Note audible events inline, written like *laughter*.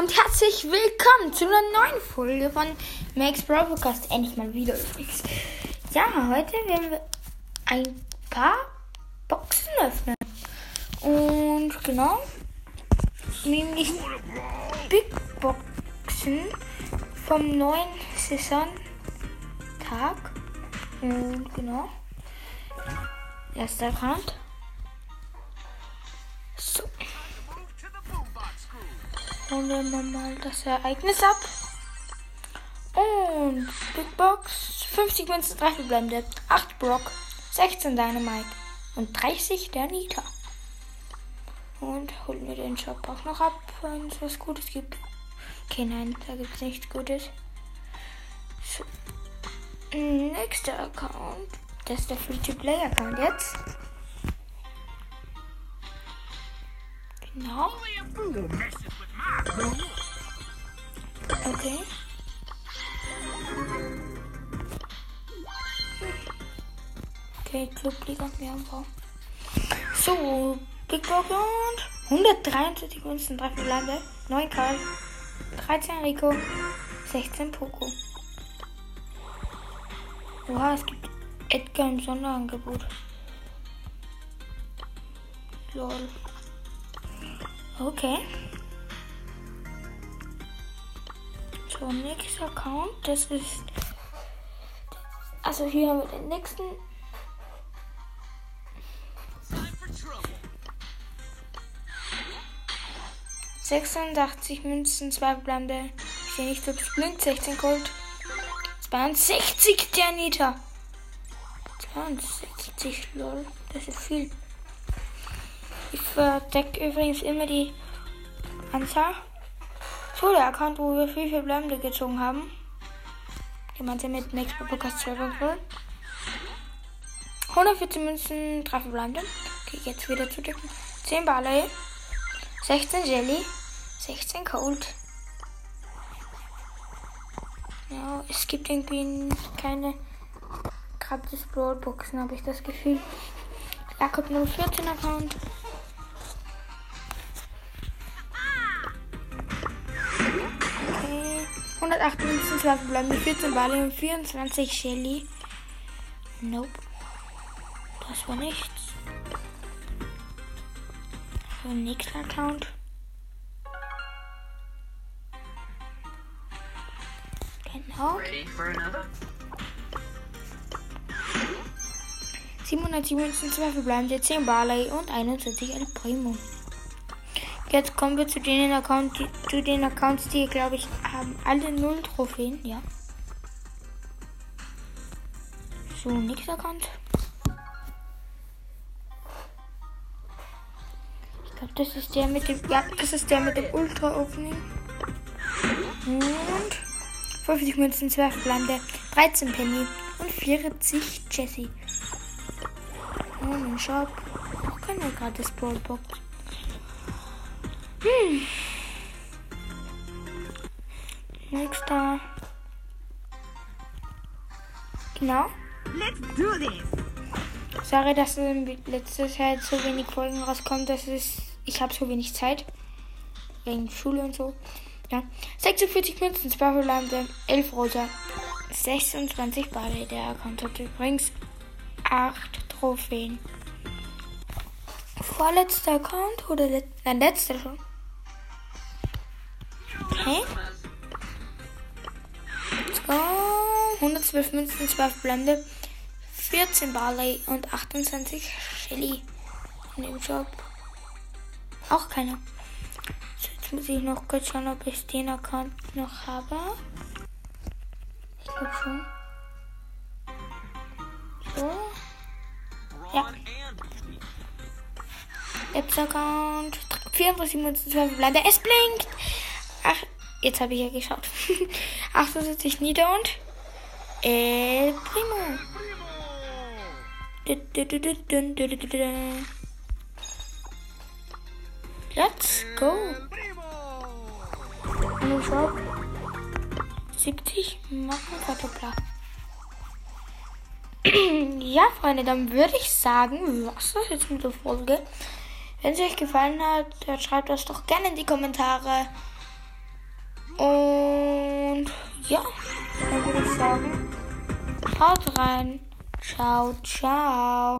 und herzlich willkommen zu einer neuen Folge von Max Bro Podcast. Endlich mal wieder übrigens. Ja, heute werden wir ein paar Boxen öffnen. Und genau, nämlich Big Boxen vom neuen Saisontag. Und genau, erster Account. Holen wir mal das Ereignis ab. Und Big Box, 50 Münzen, 3 verbleibende, 8 Brock, 16 Dynamite und 30 der Nita. Und holen wir den Shop auch noch ab, wenn es was Gutes gibt. Okay, nein, da gibt es nichts Gutes. So. Nächster Account. Das ist der Free-to-Play-Account jetzt. Genau. Okay. Okay, Clubliga, wir haben Bau. So, Big Box und 123 Münzen, 3 Verbleibe, 9 Karl, 13 Rico, 16 Poco. Oha, es gibt Edgar im Sonderangebot. Lol. Okay. So, nächster Account. Das ist. Also hier haben wir den nächsten. Sechsundachtzig Münzen, zwei verbleibende. Ich sehe nicht, es blinkt. 16 Gold. 62 der Nita. 62, lol. Das ist viel. Ich verdecke übrigens immer die Anzahl. So, der Account, wo wir viel verbleibende gezogen haben. Gemeinsam mit Max Podcast Server 114 Münzen, 3 verbleibende. Okay, jetzt wieder zu decken. 10 Barley, 16 Jelly, 16 Cold. Ja, es gibt irgendwie keine gratis Broadboxen, habe ich das Gefühl. Jakob 014 Account. Okay. 108 Münzen, 2 verbleibende, 14 Bali und 24 Shelly. Nope. Das war nichts. So, nächster Account. Genau. Ready for another? 727 2 verbleibende, 10 Barley und 21 El Primo. Jetzt kommen wir zu den, Account, zu den Accounts, die, glaube ich, haben alle 0 Trophäen. Ja. So, nächster Account. Ich glaube, das ist der mit dem. Ja, das ist der mit dem Ultra Opening. Und 50 Münzen, 12 verbleibende, 13 Penny und 40 Jessie. Oh, mein Shop. Auch keine gratis Brawlbox. Hm. Nächster. Genau. Let's do this! Sorry, dass in letzter Zeit so wenig Folgen rauskommen. Das ist. Ich habe so wenig Zeit. Wegen Schule und so. Ja. 46 Münzen, 2 verbleibende, 11 rosa, 26 Bade. Der Account hat übrigens 8 Trophäen. Vorletzter Account oder let nein, letzter schon? Okay. Let's go. 112 Münzen, 12 Blende, 14 Barley und 28 Shelly in dem Shop. Auch keiner. So, jetzt muss ich noch kurz schauen, ob ich den Account noch habe. Ich glaube schon. So. Ja. Letzter Account. 34 Münzen, 12 Blende. Es blinkt! Jetzt habe ich ja geschaut. *laughs* 78 Nieder und El Primo. Let's go. Und Shop 70 machen Kartoffler. ja, Freunde, dann würde ich sagen, was das jetzt mit der Folge. Wenn es euch gefallen hat, dann schreibt das doch gerne in die Kommentare. Und ja, dann würde ich sagen, haut rein. Ciao, ciao.